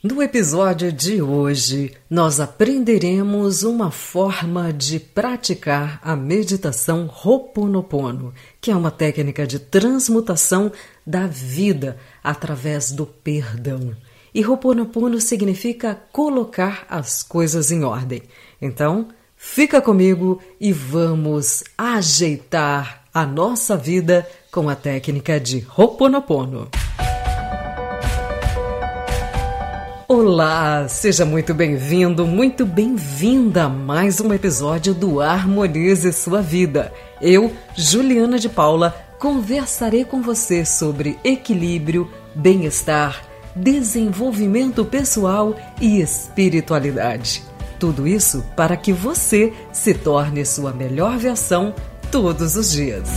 No episódio de hoje, nós aprenderemos uma forma de praticar a meditação Ho'oponopono, que é uma técnica de transmutação da vida através do perdão. E Ho'oponopono significa colocar as coisas em ordem. Então, fica comigo e vamos ajeitar a nossa vida com a técnica de Ho'oponopono. Olá, seja muito bem-vindo, muito bem-vinda a mais um episódio do Harmonize Sua Vida. Eu, Juliana de Paula, conversarei com você sobre equilíbrio, bem-estar, desenvolvimento pessoal e espiritualidade. Tudo isso para que você se torne sua melhor versão todos os dias.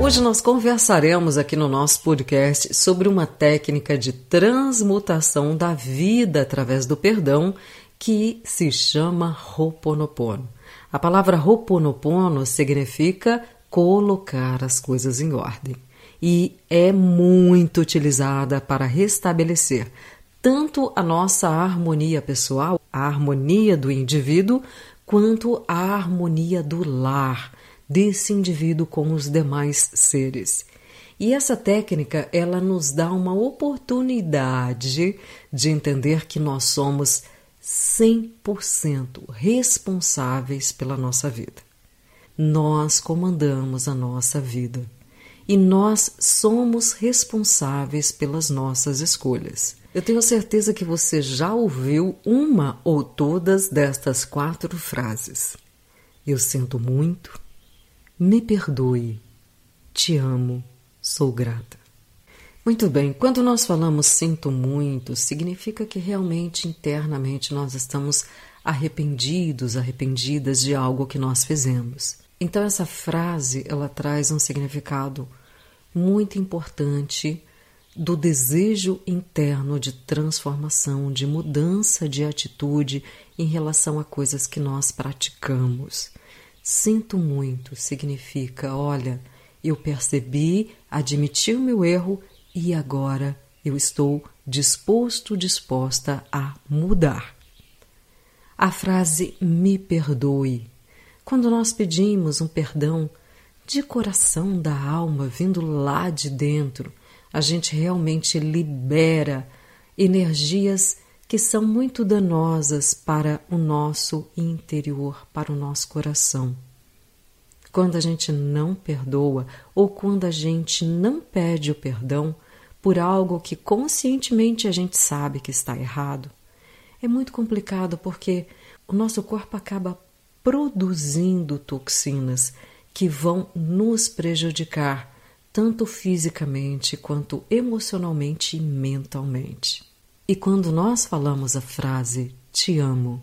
Hoje nós conversaremos aqui no nosso podcast sobre uma técnica de transmutação da vida através do perdão que se chama Ho'oponopono. A palavra Ho'oponopono significa colocar as coisas em ordem e é muito utilizada para restabelecer tanto a nossa harmonia pessoal, a harmonia do indivíduo, quanto a harmonia do lar desse indivíduo com os demais seres. E essa técnica, ela nos dá uma oportunidade de entender que nós somos 100% responsáveis pela nossa vida. Nós comandamos a nossa vida e nós somos responsáveis pelas nossas escolhas. Eu tenho certeza que você já ouviu uma ou todas destas quatro frases. Eu sinto muito, me perdoe. Te amo. Sou grata. Muito bem, quando nós falamos sinto muito, significa que realmente internamente nós estamos arrependidos, arrependidas de algo que nós fizemos. Então essa frase, ela traz um significado muito importante do desejo interno de transformação, de mudança de atitude em relação a coisas que nós praticamos. Sinto muito significa: olha, eu percebi, admiti o meu erro e agora eu estou disposto, disposta a mudar. A frase me perdoe. Quando nós pedimos um perdão de coração da alma, vindo lá de dentro, a gente realmente libera energias que são muito danosas para o nosso interior, para o nosso coração. Quando a gente não perdoa ou quando a gente não pede o perdão por algo que conscientemente a gente sabe que está errado, é muito complicado porque o nosso corpo acaba produzindo toxinas que vão nos prejudicar tanto fisicamente quanto emocionalmente e mentalmente. E quando nós falamos a frase te amo,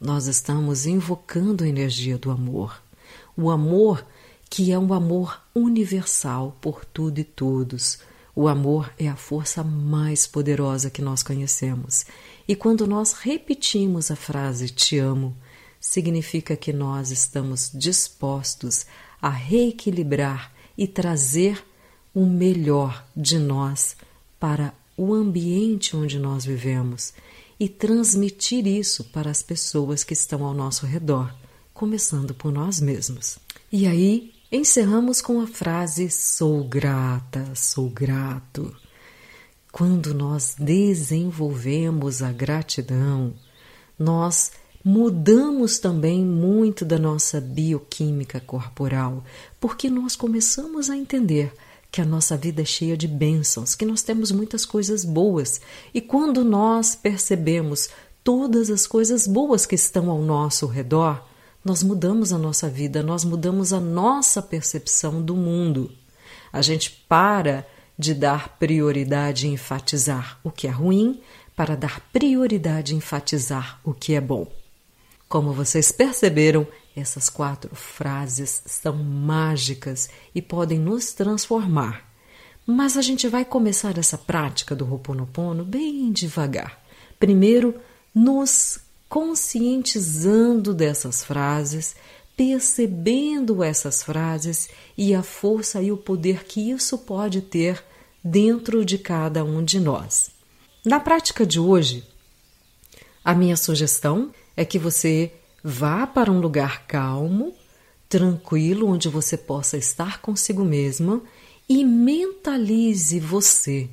nós estamos invocando a energia do amor. O amor que é um amor universal por tudo e todos. O amor é a força mais poderosa que nós conhecemos. E quando nós repetimos a frase te amo, significa que nós estamos dispostos a reequilibrar e trazer o melhor de nós para o ambiente onde nós vivemos e transmitir isso para as pessoas que estão ao nosso redor, começando por nós mesmos. E aí encerramos com a frase: sou grata, sou grato. Quando nós desenvolvemos a gratidão, nós mudamos também muito da nossa bioquímica corporal, porque nós começamos a entender que a nossa vida é cheia de bênçãos, que nós temos muitas coisas boas. E quando nós percebemos todas as coisas boas que estão ao nosso redor, nós mudamos a nossa vida, nós mudamos a nossa percepção do mundo. A gente para de dar prioridade em enfatizar o que é ruim para dar prioridade em enfatizar o que é bom. Como vocês perceberam, essas quatro frases são mágicas e podem nos transformar. Mas a gente vai começar essa prática do Ho'oponopono bem devagar. Primeiro, nos conscientizando dessas frases, percebendo essas frases e a força e o poder que isso pode ter dentro de cada um de nós. Na prática de hoje, a minha sugestão é que você vá para um lugar calmo, tranquilo, onde você possa estar consigo mesma e mentalize você.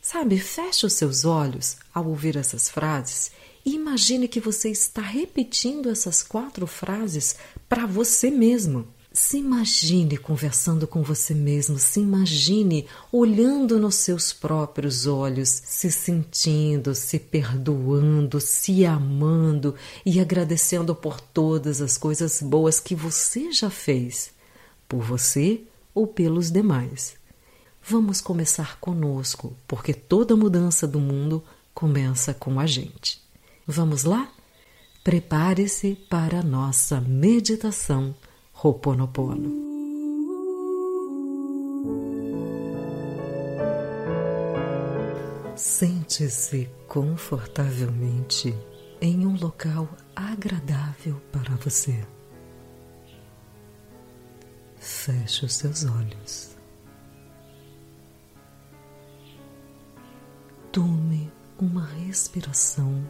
Sabe, feche os seus olhos ao ouvir essas frases e imagine que você está repetindo essas quatro frases para você mesmo. Se imagine conversando com você mesmo, se imagine olhando nos seus próprios olhos, se sentindo, se perdoando, se amando e agradecendo por todas as coisas boas que você já fez, por você ou pelos demais. Vamos começar conosco, porque toda mudança do mundo começa com a gente. Vamos lá? Prepare-se para a nossa meditação Ho'oponopono. Sente-se confortavelmente em um local agradável para você. Feche os seus olhos. Tome uma respiração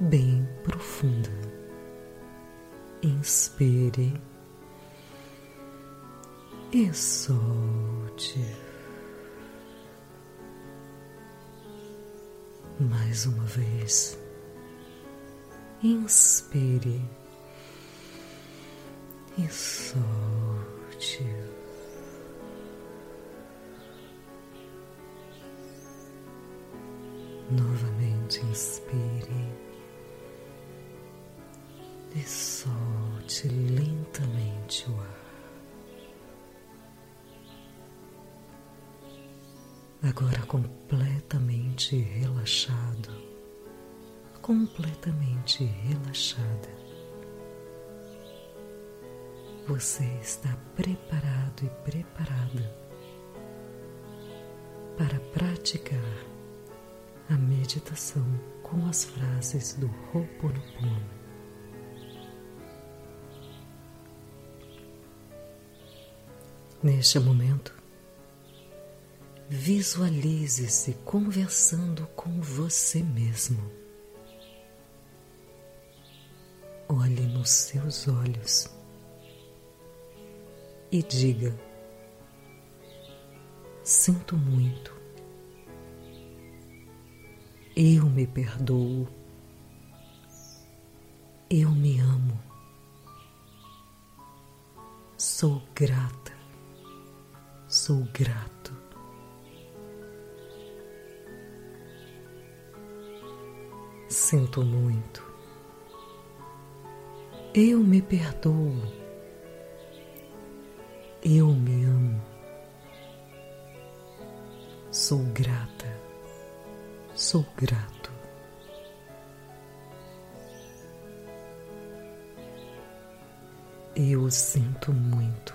bem profunda. Inspire e solte. Mais uma vez. Inspire e solte. Novamente inspire e solte lentamente o ar. Agora completamente relaxado, completamente relaxada. Você está preparado e preparada para praticar a meditação com as frases do Ho'oponopono. Neste momento, Visualize-se conversando com você mesmo. Olhe nos seus olhos e diga: Sinto muito, eu me perdoo, eu me amo, sou grata, sou grato. Sinto muito. Eu me perdoo. Eu me amo. Sou grata. Sou grato. Eu sinto muito.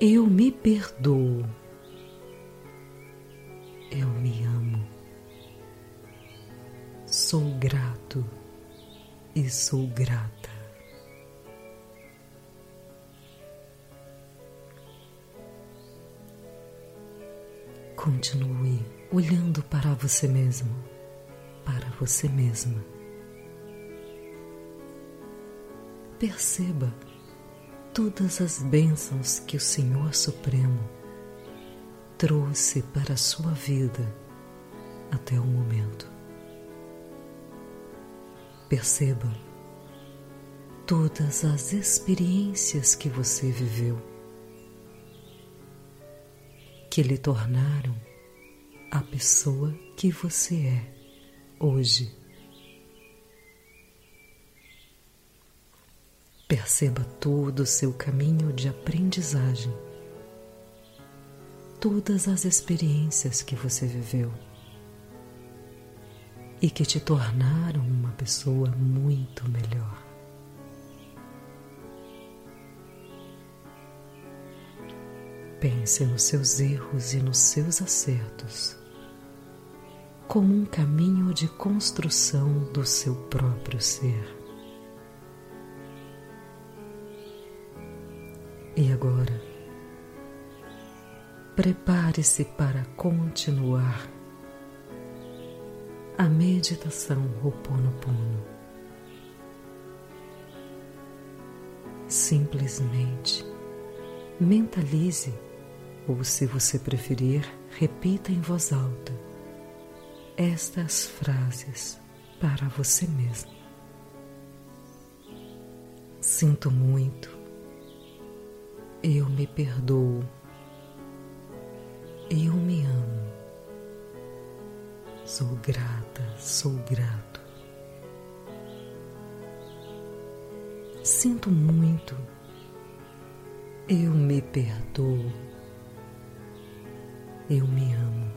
Eu me perdoo. Eu me amo. Sou grato e sou grata. Continue olhando para você mesmo, para você mesma. Perceba todas as bênçãos que o Senhor Supremo trouxe para a sua vida até o momento. Perceba todas as experiências que você viveu que lhe tornaram a pessoa que você é hoje. Perceba todo o seu caminho de aprendizagem, todas as experiências que você viveu e que te tornaram uma pessoa muito melhor. Pense nos seus erros e nos seus acertos como um caminho de construção do seu próprio ser. E agora, prepare-se para continuar a meditação Ho'oponopono. Simplesmente mentalize, ou se você preferir, repita em voz alta estas frases para você mesmo. Sinto muito, eu me perdoo eu me amo. Sou grata, sou grato. Sinto muito. Eu me perdoo. Eu me amo.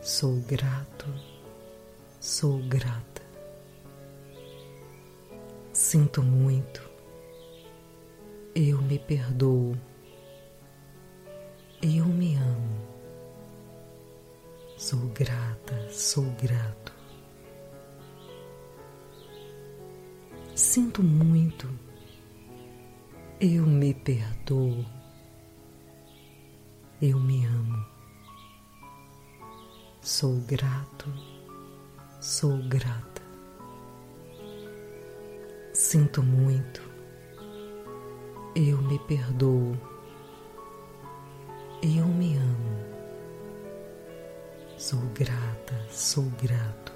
Sou grato, sou grata. Sinto muito. Eu me perdoo eu me. Sou grata, sou grato. Sinto muito. Eu me perdoo. Eu me amo. Sou grato, sou grata. Sinto muito. Eu me perdoo eu me amo. Sou grata, sou grato.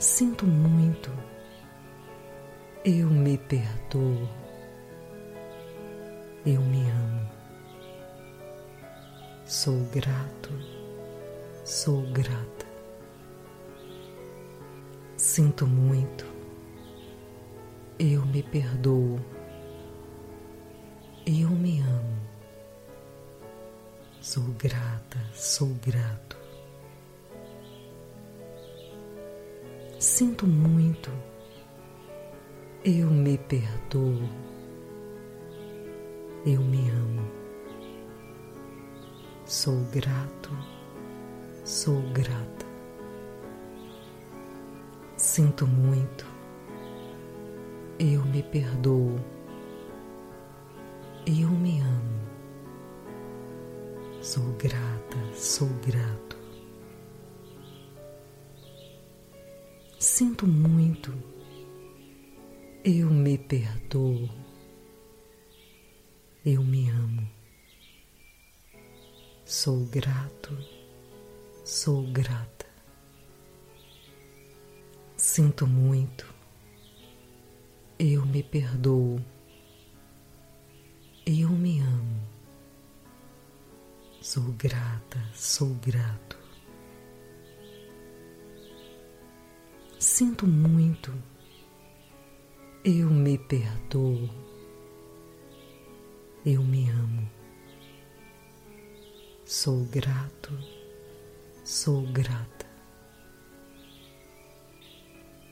Sinto muito. Eu me perdoo. Eu me amo. Sou grato, sou grata. Sinto muito. Eu me perdoo eu me amo. Sou grata, sou grato. Sinto muito. Eu me perdoo. Eu me amo. Sou grato, sou grata. Sinto muito. Eu me perdoo eu me amo. Sou grata, sou grato. Sinto muito. Eu me perdoo. Eu me amo. Sou grato, sou grata. Sinto muito. Eu me perdoo eu me. Sou grata, sou grato. Sinto muito. Eu me perdoo. Eu me amo. Sou grato, sou grata.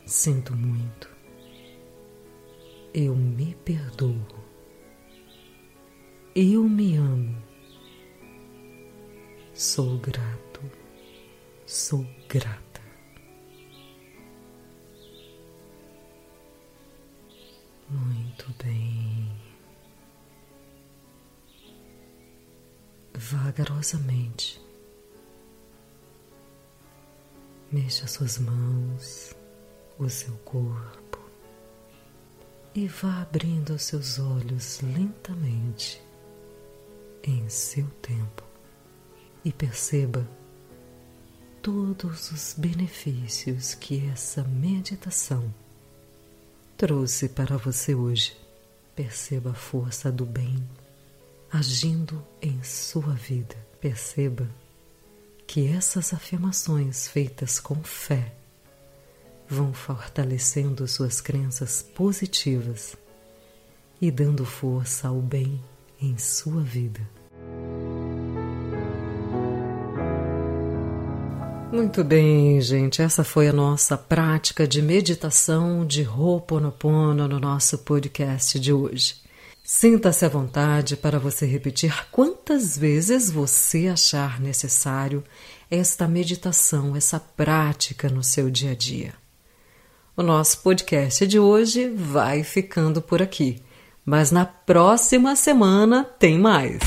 Sinto muito. Eu me perdoo. Eu me amo. Sou grato, sou grata. Muito bem. Vagarosamente, mexa suas mãos, o seu corpo e vá abrindo os seus olhos lentamente em seu tempo e perceba todos os benefícios que essa meditação trouxe para você hoje. Perceba a força do bem agindo em sua vida. Perceba que essas afirmações feitas com fé vão fortalecendo suas crenças positivas e dando força ao bem em sua vida. Muito bem, gente. Essa foi a nossa prática de meditação de Ho'oponopono no nosso podcast de hoje. Sinta-se à vontade para você repetir quantas vezes você achar necessário esta meditação, essa prática no seu dia a dia. O nosso podcast de hoje vai ficando por aqui Mas na próxima semana tem mais.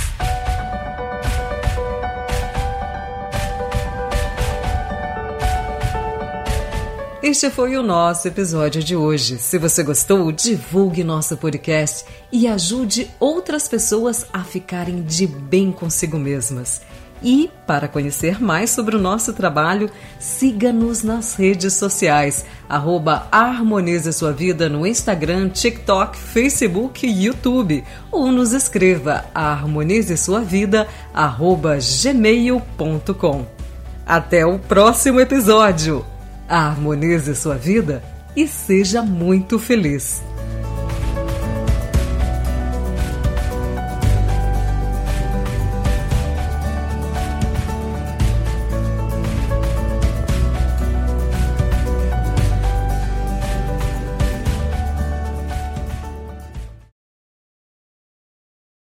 Este foi o nosso episódio de hoje. Se você gostou, divulgue nosso podcast e ajude outras pessoas a ficarem de bem consigo mesmas. E, para conhecer mais sobre o nosso trabalho, siga-nos nas redes sociais, arroba Harmonize Sua Vida no Instagram, TikTok, Facebook e YouTube. Ou nos escreva a harmonize sua vida, arroba gmail.com. Até o próximo episódio! Harmonize sua vida e seja muito feliz!